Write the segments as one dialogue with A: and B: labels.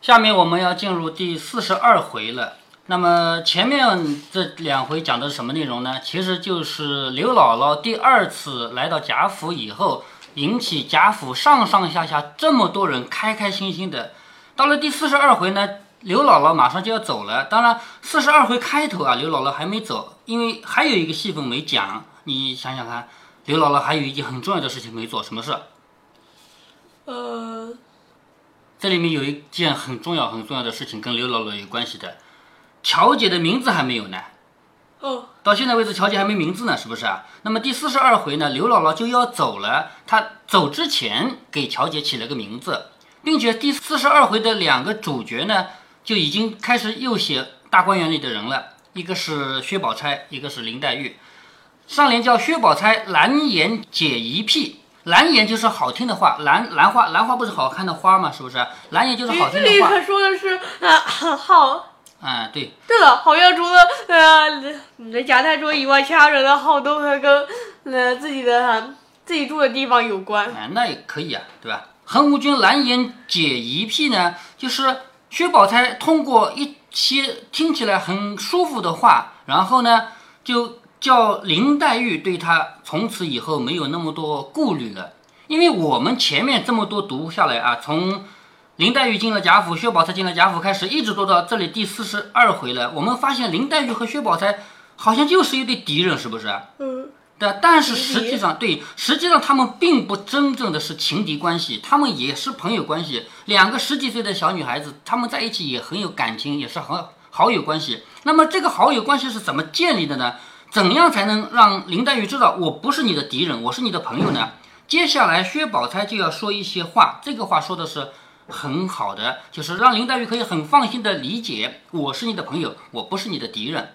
A: 下面我们要进入第四十二回了。那么前面这两回讲的是什么内容呢？其实就是刘姥姥第二次来到贾府以后，引起贾府上上下下这么多人开开心心的。到了第四十二回呢，刘姥姥马上就要走了。当然，四十二回开头啊，刘姥姥还没走，因为还有一个戏份没讲。你想想看，刘姥姥还有一件很重要的事情没做，什么事？
B: 呃，
A: 这里面有一件很重要、很重要的事情跟刘姥姥有关系的，乔姐的名字还没有呢。
B: 哦，
A: 到现在为止，乔姐还没名字呢，是不是啊？那么第四十二回呢，刘姥姥就要走了，她走之前给乔姐起了个名字，并且第四十二回的两个主角呢，就已经开始又写大观园里的人了，一个是薛宝钗，一个是林黛玉。上联叫薛宝钗蓝颜解疑癖，蓝颜就是好听的话，兰兰花兰花不是好看的花吗？是不是？蓝颜就是好
B: 这里
A: 听的话。
B: 可说的是啊，好。
A: 啊，对，
B: 对了，好像除了呃，那贾太桌以外，其他人的好都和跟呃自己的自己住的地方有关。
A: 啊，那也可以啊，对吧？横无君蓝颜解疑癖呢，就是薛宝钗通过一些听起来很舒服的话，然后呢，就叫林黛玉对她从此以后没有那么多顾虑了。因为我们前面这么多读下来啊，从林黛玉进了贾府，薛宝钗进了贾府开始，一直读到这里第四十二回了，我们发现林黛玉和薛宝钗好像就是一对敌人，是不是？
B: 嗯，
A: 对，但是实际上，对，实际上他们并不真正的是情敌关系，他们也是朋友关系。两个十几岁的小女孩子，她们在一起也很有感情，也是很好友关系。那么这个好友关系是怎么建立的呢？怎样才能让林黛玉知道我不是你的敌人，我是你的朋友呢？接下来薛宝钗就要说一些话，这个话说的是很好的，就是让林黛玉可以很放心的理解，我是你的朋友，我不是你的敌人。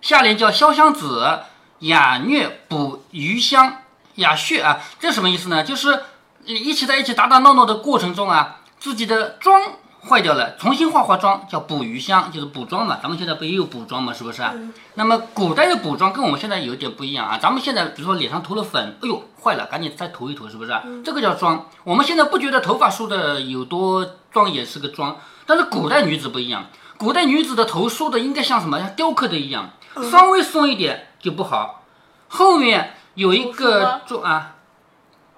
A: 下联叫潇湘子雅谑补余香雅谑啊，这什么意思呢？就是一起在一起打打闹闹的过程中啊，自己的妆坏掉了，重新化化妆，叫补余香，就是补妆嘛。咱们现在不也有补妆嘛，是不是啊？那么古代的补妆跟我们现在有点不一样啊。咱们现在比如说脸上涂了粉，哎呦坏了，赶紧再涂一涂，是不是啊？这个叫妆。我们现在不觉得头发梳的有多妆也是个妆，但是古代女子不一样，古代女子的头梳的应该像什么？像雕刻的一样，稍微松一点就不好。后面有一个
B: 吗
A: 重啊，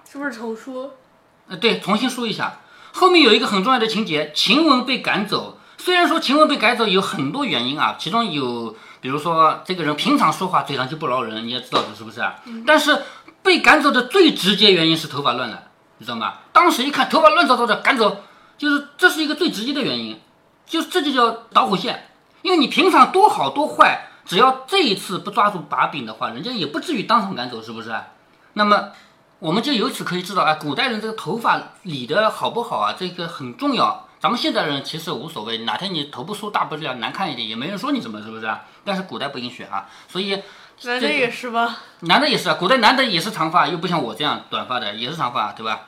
B: 是不是头梳？
A: 呃，对，重新梳一下。后面有一个很重要的情节，晴雯被赶走。虽然说晴雯被赶走有很多原因啊，其中有，比如说这个人平常说话嘴上就不饶人，你也知道的是不是啊？但是被赶走的最直接原因是头发乱了，你知道吗？当时一看头发乱糟糟的，赶走，就是这是一个最直接的原因，就这就叫导火线。因为你平常多好多坏，只要这一次不抓住把柄的话，人家也不至于当场赶走，是不是？那么我们就由此可以知道啊，古代人这个头发理的好不好啊，这个很重要。咱们现代人其实无所谓，哪天你头不梳，大不了难看一点，也没人说你什么，是不是啊？但是古代不允许啊，所以
B: 男的也是吧？
A: 男的也是啊，古代男的也是长发，又不像我这样短发的，也是长发，对吧？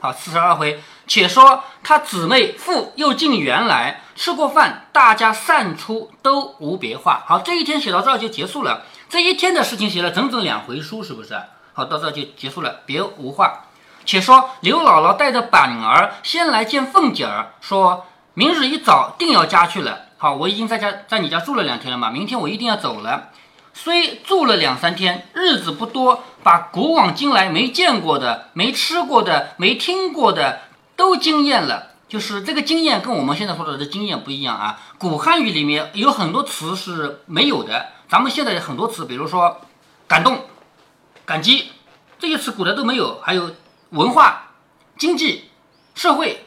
A: 好，四十二回，且说他姊妹妇又进园来，吃过饭，大家散出，都无别话。好，这一天写到这儿就结束了。这一天的事情写了整整两回书，是不是？好，到这就结束了，别无话。且说刘姥姥带着板儿先来见凤姐儿，说明日一早定要家去了。好，我已经在家在你家住了两天了嘛，明天我一定要走了。虽住了两三天，日子不多，把古往今来没见过的、没吃过的、没听过的都经验了。就是这个经验跟我们现在说的这经验不一样啊。古汉语里面有很多词是没有的，咱们现在有很多词，比如说感动、感激这些词，古代都没有。还有文化、经济、社会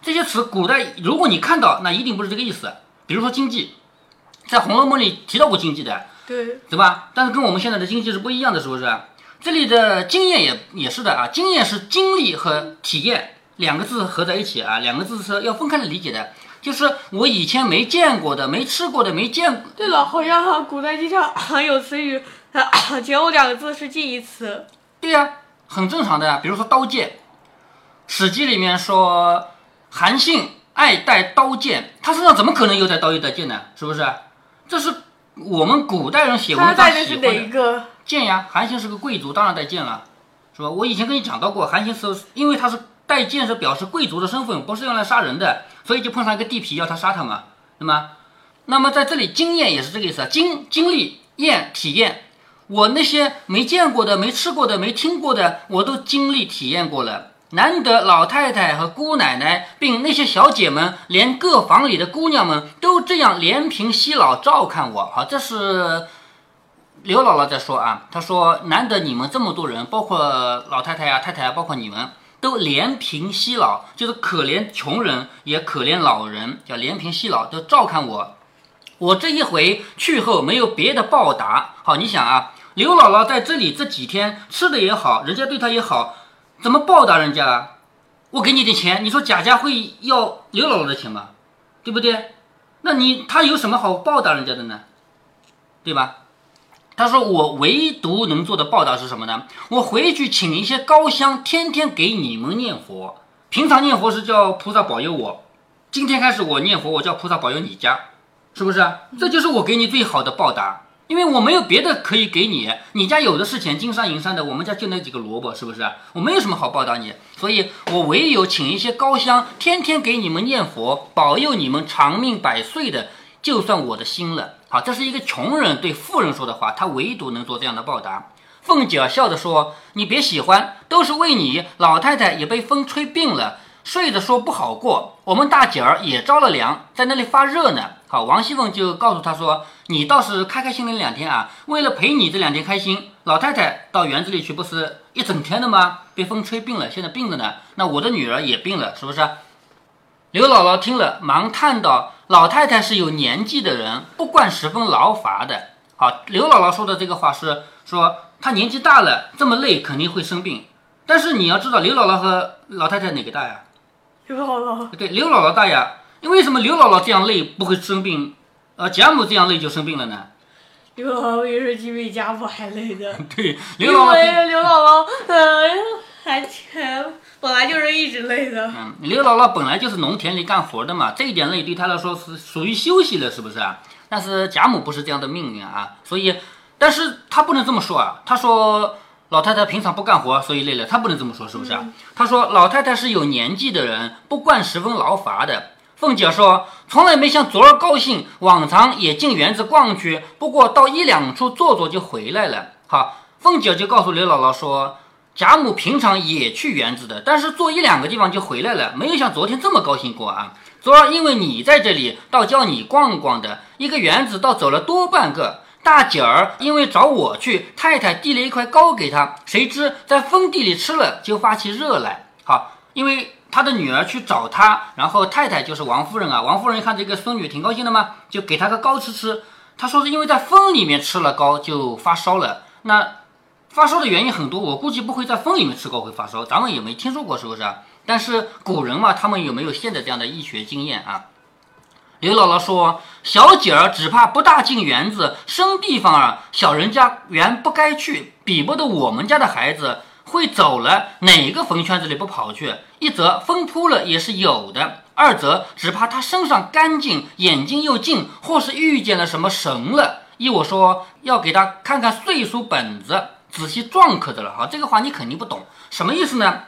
A: 这些词，古代如果你看到，那一定不是这个意思。比如说经济，在《红楼梦》里提到过经济的。
B: 对，
A: 对吧？但是跟我们现在的经济是不一样的，是不是？这里的经验也也是的啊，经验是经历和体验两个字合在一起啊，两个字是要分开来理解的。就是我以前没见过的、没吃过的、没见过，
B: 对了，好像哈古代经常还 有词语，前后两个字是近义词。
A: 对呀、很正常的呀。比如说刀剑，《史记》里面说韩信爱带刀剑，他身上怎么可能又带刀又带剑呢？是不是？这是我们古代人写文
B: 他
A: 章
B: 带的是哪
A: 喜欢的
B: 一个？
A: 剑呀，韩信是个贵族，当然带剑了，是吧？我以前跟你讲到过，韩信是因为他是带剑是表示贵族的身份，不是用来杀人的，所以就碰上一个地痞要他杀他嘛，对吗？那么在这里经验也是这个意思啊，经经历验体验，我那些没见过的、没吃过的、没听过的，我都经历体验过了。难得老太太和姑奶奶，并那些小姐们，连各房里的姑娘们都这样怜贫惜老照看我。好，这是刘姥姥在说啊。她说：“难得你们这么多人，包括老太太啊、太太啊，包括你们，都怜贫惜老，就是可怜穷人，也可怜老人，叫怜贫惜老，都照看我。我这一回去后，没有别的报答。好，你想啊，刘姥姥在这里这几天吃的也好，人家对她也好。”怎么报答人家啊？我给你点钱，你说贾家会要刘姥姥的钱吗？对不对？那你他有什么好报答人家的呢？对吧？他说我唯独能做的报答是什么呢？我回去请一些高香，天天给你们念佛。平常念佛是叫菩萨保佑我，今天开始我念佛，我叫菩萨保佑你家，是不是？这就是我给你最好的报答。因为我没有别的可以给你，你家有的是钱，金山银山的，我们家就那几个萝卜，是不是？我没有什么好报答你，所以我唯有请一些高香，天天给你们念佛，保佑你们长命百岁的，就算我的心了。好，这是一个穷人对富人说的话，他唯独能做这样的报答。凤姐笑着说：“你别喜欢，都是为你。老太太也被风吹病了。”睡着说不好过，我们大姐儿也着了凉，在那里发热呢。好，王熙凤就告诉他说：“你倒是开开心心两天啊，为了陪你这两天开心，老太太到园子里去不是一整天的吗？被风吹病了，现在病着呢。那我的女儿也病了，是不是？”刘姥姥听了，忙叹道：“老太太是有年纪的人，不惯十分劳乏的。”好，刘姥姥说的这个话是说她年纪大了，这么累肯定会生病。但是你要知道，刘姥姥和老太太哪个大呀？
B: 刘姥姥
A: 对刘姥姥大呀，因为什么？刘姥姥这样累不会生病，呃，贾母这样累就生病了呢？
B: 刘姥姥也是比贾母还累的。
A: 对，
B: 因为刘姥姥呃还本来就是一直累的。
A: 嗯，刘姥姥本来就是农田里干活的嘛，这一点累对她来说是属于休息了，是不是啊？但是贾母不是这样的命运啊，所以，但是她不能这么说啊，她说。老太太平常不干活，所以累了。她不能这么说，是不是啊？她说老太太是有年纪的人，不惯十分劳乏的。凤姐说从来没像昨儿高兴，往常也进园子逛去，不过到一两处坐坐就回来了。好，凤姐就告诉刘姥姥说，贾母平常也去园子的，但是坐一两个地方就回来了，没有像昨天这么高兴过啊。昨儿因为你在这里，倒叫你逛逛的，一个园子倒走了多半个。大姐儿因为找我去，太太递了一块糕给她，谁知在封地里吃了就发起热来。好，因为他的女儿去找他，然后太太就是王夫人啊。王夫人一看这个孙女挺高兴的嘛，就给她个糕吃吃。她说是因为在风里面吃了糕就发烧了。那发烧的原因很多，我估计不会在风里面吃糕会发烧，咱们也没听说过，是不是？但是古人嘛，他们有没有现在这样的医学经验啊？刘姥姥说：“小姐儿只怕不大进园子，生地方儿，小人家原不该去，比不得我们家的孩子会走了，哪个坟圈子里不跑去？一则风扑了也是有的，二则只怕他身上干净，眼睛又净，或是遇见了什么神了。依我说，要给他看看岁数本子，仔细撞可得了。好，这个话你肯定不懂，什么意思呢？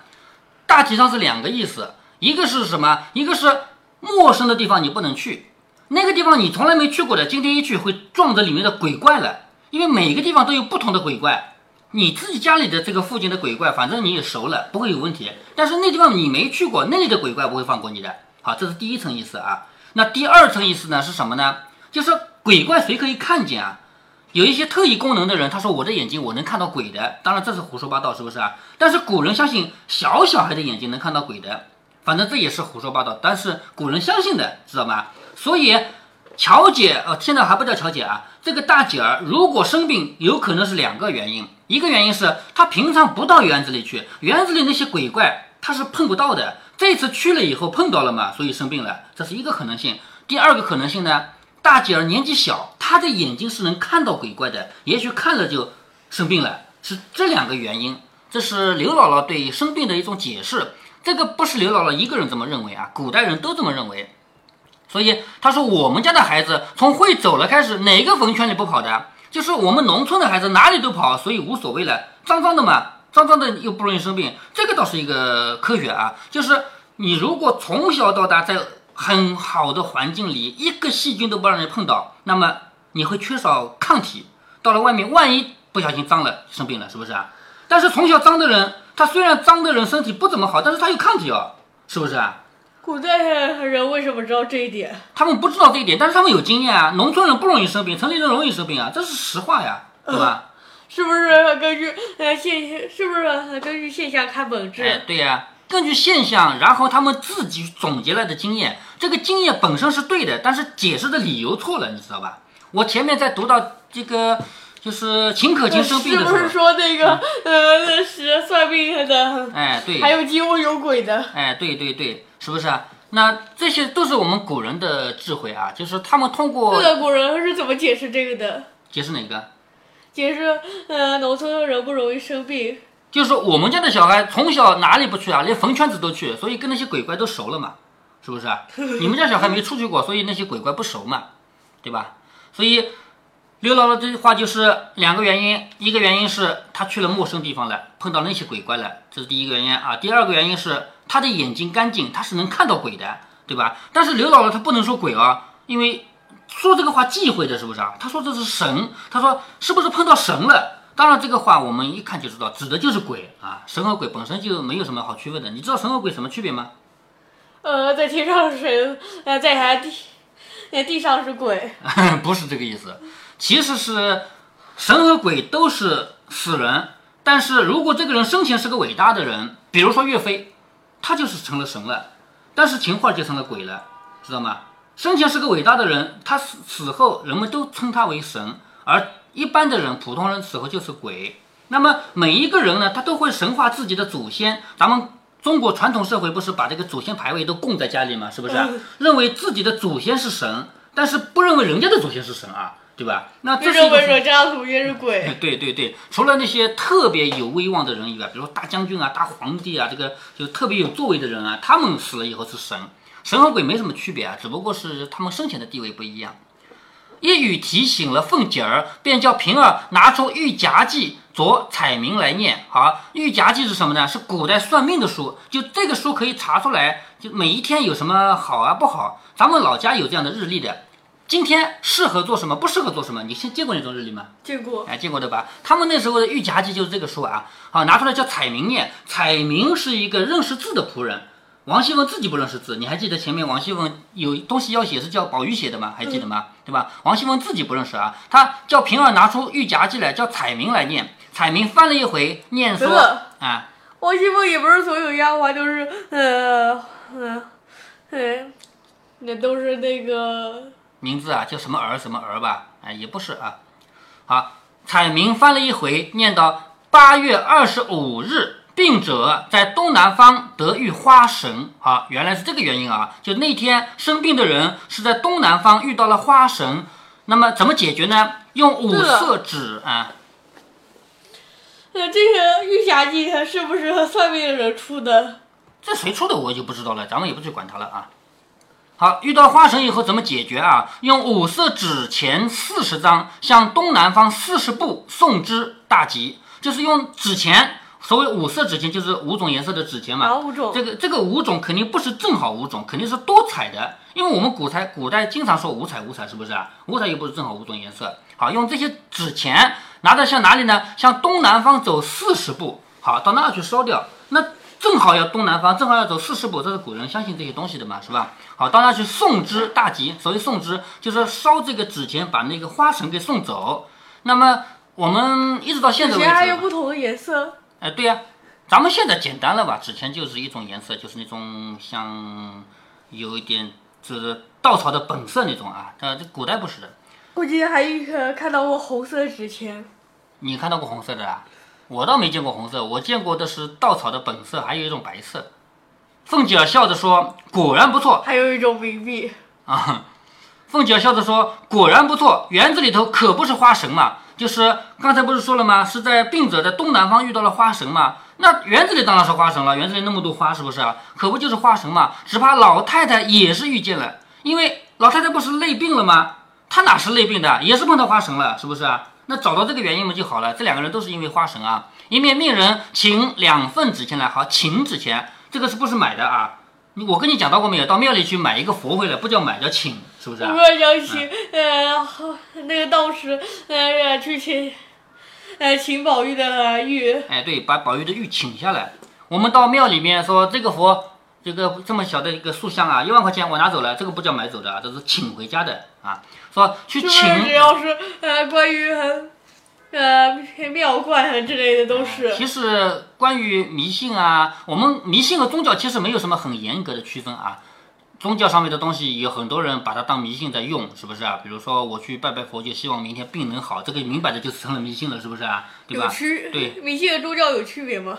A: 大体上是两个意思，一个是什么？一个是。”陌生的地方你不能去，那个地方你从来没去过的，今天一去会撞着里面的鬼怪了。因为每个地方都有不同的鬼怪，你自己家里的这个附近的鬼怪，反正你也熟了，不会有问题。但是那地方你没去过，那里的鬼怪不会放过你的。好，这是第一层意思啊。那第二层意思呢是什么呢？就是鬼怪谁可以看见啊？有一些特异功能的人，他说我的眼睛我能看到鬼的，当然这是胡说八道，是不是啊？但是古人相信小小孩的眼睛能看到鬼的。反正这也是胡说八道，但是古人相信的，知道吗？所以乔姐，呃，现在还不叫乔姐啊，这个大姐儿如果生病，有可能是两个原因。一个原因是她平常不到园子里去，园子里那些鬼怪她是碰不到的，这次去了以后碰到了嘛，所以生病了，这是一个可能性。第二个可能性呢，大姐儿年纪小，她的眼睛是能看到鬼怪的，也许看了就生病了，是这两个原因。这是刘姥姥对生病的一种解释。这个不是刘姥姥一个人这么认为啊，古代人都这么认为。所以他说，我们家的孩子从会走了开始，哪个坟圈里不跑的？就是我们农村的孩子哪里都跑，所以无所谓了。脏脏的嘛，脏脏的又不容易生病，这个倒是一个科学啊。就是你如果从小到大在很好的环境里，一个细菌都不让人碰到，那么你会缺少抗体。到了外面，万一不小心脏了生病了，是不是啊？但是从小脏的人，他虽然脏的人身体不怎么好，但是他有抗体哦，是不是啊？
B: 古代人为什么知道这一点？
A: 他们不知道这一点，但是他们有经验啊。农村人不容易生病，城里人容易生病啊，这是实话呀，对吧？
B: 是不是根据呃现是不是根据现象看本质？
A: 哎，对呀，根据现象，然后他们自己总结来的经验，这个经验本身是对的，但是解释的理由错了，你知道吧？我前面在读到这个。就是秦可卿生病的
B: 时候，是不是说那个呃是算命的？
A: 哎，对，
B: 还有金屋有鬼的。
A: 哎，对对对，是不是啊？那这些都是我们古人的智慧啊，就是他们通过。
B: 这个古人是怎么解释这个的？
A: 解释哪个？
B: 解释呃，农村的人不容易生病。
A: 就是我们家的小孩从小哪里不去啊？连坟圈子都去，所以跟那些鬼怪都熟了嘛，是不是啊？你们家小孩没出去过，所以那些鬼怪不熟嘛，对吧？所以。刘姥姥这句话就是两个原因，一个原因是她去了陌生地方了，碰到那些鬼怪了，这是第一个原因啊。第二个原因是她的眼睛干净，她是能看到鬼的，对吧？但是刘姥姥她不能说鬼啊，因为说这个话忌讳的，是不是啊？她说这是神，她说是不是碰到神了？当然这个话我们一看就知道，指的就是鬼啊。神和鬼本身就没有什么好区分的，你知道神和鬼什么区别吗？
B: 呃，在天上是神，呃，在地，在地上是鬼，
A: 不是这个意思。其实是神和鬼都是死人，但是如果这个人生前是个伟大的人，比如说岳飞，他就是成了神了，但是秦桧就成了鬼了，知道吗？生前是个伟大的人，他死死后人们都称他为神，而一般的人、普通人死后就是鬼。那么每一个人呢，他都会神化自己的祖先。咱们中国传统社会不是把这个祖先牌位都供在家里吗？是不是？认为自己的祖先是神，但是不认为人家的祖先是神啊。对吧？那这是
B: 为什么家族也是鬼？
A: 对对对，除了那些特别有威望的人以外，比如说大将军啊、大皇帝啊，这个就特别有作为的人啊，他们死了以后是神，神和鬼没什么区别啊，只不过是他们生前的地位不一样。一语提醒了凤姐儿，便叫平儿拿出《玉夹记》着彩明来念。好，《玉夹记》是什么呢？是古代算命的书，就这个书可以查出来，就每一天有什么好啊不好。咱们老家有这样的日历的。今天适合做什么，不适合做什么？你先见过那种日历吗？
B: 见过，
A: 哎，见过对吧？他们那时候的御夹记就是这个书啊，好拿出来叫彩明念。彩明是一个认识字的仆人，王熙凤自己不认识字，你还记得前面王熙凤有东西要写是叫宝玉写的吗？还记得吗？对吧？王熙凤自己不认识啊，他叫平儿拿出玉夹记来，叫彩明来念。彩明翻了一回，念说啊，
B: 王熙凤也不是所有丫鬟都是，呃，呃，呃，那都是那个。
A: 名字啊，叫什么儿什么儿吧？哎，也不是啊。好，彩明翻了一回，念到八月二十五日，病者在东南方得遇花神。好，原来是这个原因啊。就那天生病的人是在东南方遇到了花神。那么怎么解决呢？用五色纸啊。
B: 那这个玉匣记是不是算命的人出的？
A: 这谁出的我就不知道了，咱们也不去管他了啊。好，遇到花神以后怎么解决啊？用五色纸钱四十张，向东南方四十步送之，大吉。就是用纸钱，所谓五色纸钱就是五种颜色的纸钱嘛。
B: 五种？
A: 这个这个五种肯定不是正好五种，肯定是多彩的。因为我们古代古代经常说五彩五彩，是不是啊？五彩又不是正好五种颜色。好，用这些纸钱拿着向哪里呢？向东南方走四十步，好，到那去烧掉。那。正好要东南方，正好要走四十步，这是古人相信这些东西的嘛，是吧？好，当然去送之大吉。所谓送之，就是烧这个纸钱，把那个花神给送走。那么我们一直到现在为止，
B: 还有不同的颜色。
A: 哎，对呀，咱们现在简单了吧？纸钱就是一种颜色，就是那种像有一点就是稻草的本色那种啊。呃，这古代不是的。
B: 估计还有看到过红色纸钱。
A: 你看到过红色的啊？我倒没见过红色，我见过的是稻草的本色，还有一种白色。凤姐儿笑着说：“果然不错。”
B: 还有一种冥币
A: 啊。凤姐儿笑着说：“果然不错，园子里头可不是花神嘛？就是刚才不是说了吗？是在病者的东南方遇到了花神嘛？那园子里当然是花神了，园子里那么多花，是不是啊？可不就是花神嘛？只怕老太太也是遇见了，因为老太太不是累病了吗？她哪是累病的，也是碰到花神了，是不是啊？那找到这个原因嘛就好了。这两个人都是因为花神啊。一面命人请两份纸钱来，好，请纸钱，这个是不是买的啊？你我跟你讲到过没有？到庙里去买一个佛回来，不叫买，叫请，是不是啊？
B: 我想起，呃，那个道士，呃，去请，呃，请宝玉的玉。
A: 哎，对，把宝玉的玉请下来。我们到庙里面说这个佛，这个这么小的一个塑像啊，一万块钱我拿走了，这个不叫买走的啊，这是请回家的啊。说去请
B: 只要是呃关于呃庙观啊之类的都是。
A: 其实关于迷信啊，我们迷信和宗教其实没有什么很严格的区分啊。宗教上面的东西有很多人把它当迷信在用，是不是啊？比如说我去拜拜佛，就希望明天病能好，这个明摆着就成了迷信了，是不是啊？对吧？对，
B: 迷信和宗教有区别吗？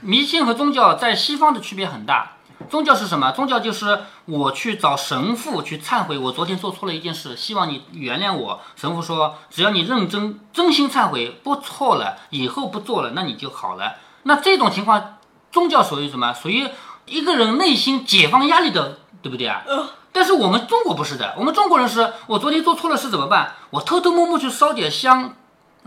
A: 迷信和宗教在西方的区别很大。宗教是什么？宗教就是我去找神父去忏悔，我昨天做错了一件事，希望你原谅我。神父说，只要你认真、真心忏悔，不错了，以后不做了，那你就好了。那这种情况，宗教属于什么？属于一个人内心解放压力的，对不对啊？
B: 呃
A: 但是我们中国不是的，我们中国人是我昨天做错了事怎么办？我偷偷摸摸去烧点香，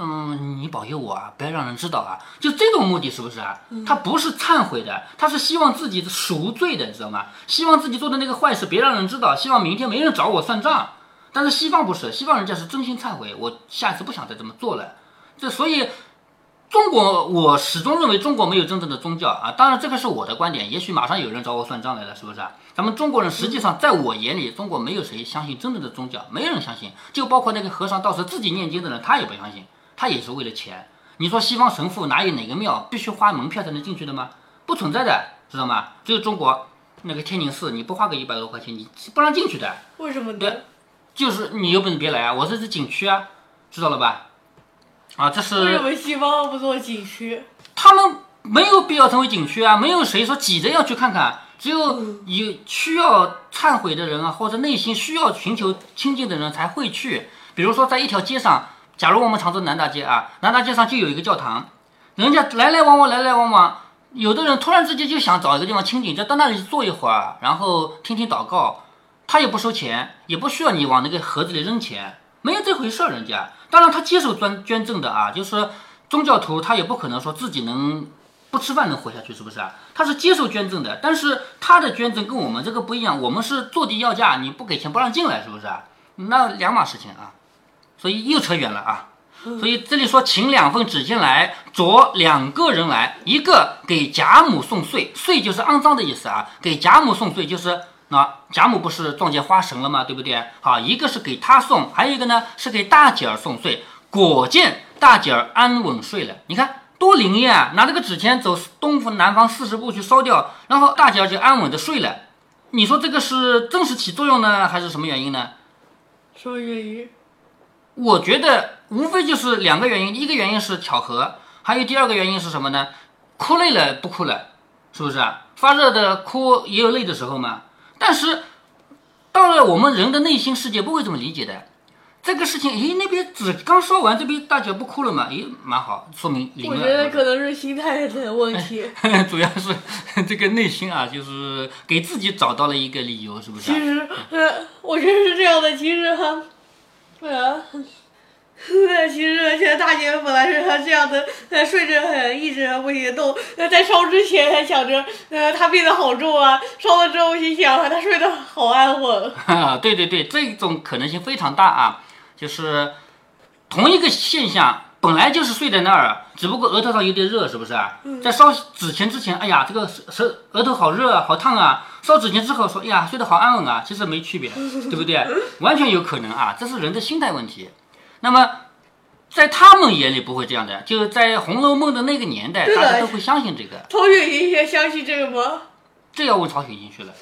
A: 嗯，你保佑我啊，不要让人知道啊，就这种目的是不是啊？他不是忏悔的，他是希望自己赎罪的，你知道吗？希望自己做的那个坏事别让人知道，希望明天没人找我算账。但是西方不是，西方人家是真心忏悔，我下次不想再这么做了。这所以中国，我始终认为中国没有真正的宗教啊。当然，这个是我的观点，也许马上有人找我算账来了，是不是啊？咱们中国人实际上，在我眼里，中国没有谁相信真正的宗教，没人相信，就包括那个和尚道士自己念经的人，他也不相信，他也是为了钱。你说西方神父哪有哪个庙必须花门票才能进去的吗？不存在的，知道吗？只有中国那个天宁寺，你不花个一百多块钱，你是不让进去的。
B: 为什么呢？
A: 对就是你有本事别来啊！我这是景区啊，知道了吧？啊，这是
B: 为什么西方不做景区？
A: 他们没有必要成为景区啊，没有谁说挤着要去看看，只有有需要忏悔的人啊，或者内心需要寻求清净的人才会去。比如说，在一条街上，假如我们常州南大街啊，南大街上就有一个教堂，人家来来往往，来来往往，有的人突然之间就想找一个地方清静，就到那里坐一会儿，然后听听祷告，他也不收钱，也不需要你往那个盒子里扔钱，没有这回事儿，人家。当然，他接受捐捐赠的啊，就是宗教徒，他也不可能说自己能不吃饭能活下去，是不是啊？他是接受捐赠的，但是他的捐赠跟我们这个不一样，我们是坐地要价，你不给钱不让进来，是不是啊？那两码事情啊，所以又扯远了啊。所以这里说请两份纸钱来，着两个人来，一个给贾母送岁，岁就是肮脏的意思啊，给贾母送岁就是那贾母不是撞见花神了吗？对不对？好，一个是给他送，还有一个呢是给大姐儿送岁。果见大姐儿安稳睡了，你看多灵验啊！拿这个纸钱走东方南方四十步去烧掉，然后大姐儿就安稳的睡了。你说这个是真实起作用呢，还是什么原因呢？
B: 说粤语？
A: 我觉得无非就是两个原因，一个原因是巧合，还有第二个原因是什么呢？哭累了不哭了，是不是啊？发热的哭也有累的时候嘛。但是到了我们人的内心世界不会这么理解的。这个事情，咦，那边只刚说完，这边大姐不哭了嘛？咦，蛮好，说明灵
B: 我。觉得可能是心态的问题。
A: 主要是 这个内心啊，就是给自己找到了一个理由，是不是啊？
B: 其实，呃，我觉得是这样的。其实哈，呃，呃，其实现在大姐本来是她这样的，她，睡着很一直不行动。那，在烧之前还想着，呃，她病得好重啊。烧了之后心想，她睡得好安稳。
A: 啊，对对对，这种可能性非常大啊，就是同一个现象，本来就是睡在那儿，只不过额头上有点热，是不是啊？在烧纸钱之前，哎呀，这个是是额头好热啊，好烫啊。烧纸钱之后说，哎呀，睡得好安稳啊，其实没区别，对不对？完全有可能啊，这是人的心态问题。那么。在他们眼里不会这样的，就是在《红楼梦》的那个年代，大家都会相信这个。
B: 曹雪芹也相信这个吗？
A: 这要问曹雪芹去了，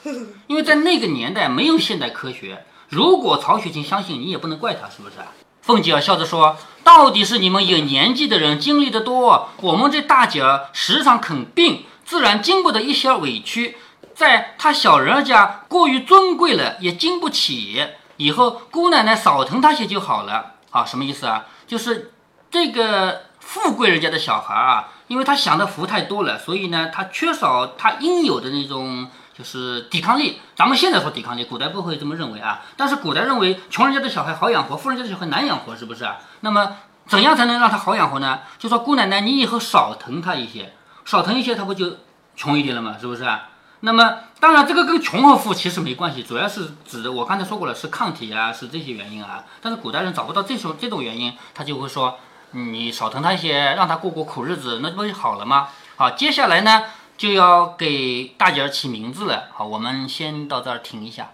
A: 因为在那个年代没有现代科学。如果曹雪芹相信，你也不能怪他，是不是啊？凤姐儿笑着说：“到底是你们有年纪的人经历的多，我们这大姐儿时常肯病，自然经不得一些委屈。在她小人家过于尊贵了，也经不起。以后姑奶奶少疼她些就好了。啊，什么意思啊？就是这个富贵人家的小孩啊，因为他享的福太多了，所以呢，他缺少他应有的那种就是抵抗力。咱们现在说抵抗力，古代不会这么认为啊。但是古代认为穷人家的小孩好养活，富人家的小孩难养活，是不是啊？那么怎样才能让他好养活呢？就说姑奶奶，你以后少疼他一些，少疼一些，他不就穷一点了吗？是不是？那么当然，这个跟穷和富其实没关系，主要是指我刚才说过了，是抗体啊，是这些原因啊。但是古代人找不到这种这种原因，他就会说你少疼他一些，让他过过苦日子，那不就好了吗？好，接下来呢就要给大姐儿起名字了。好，我们先到这儿停一下。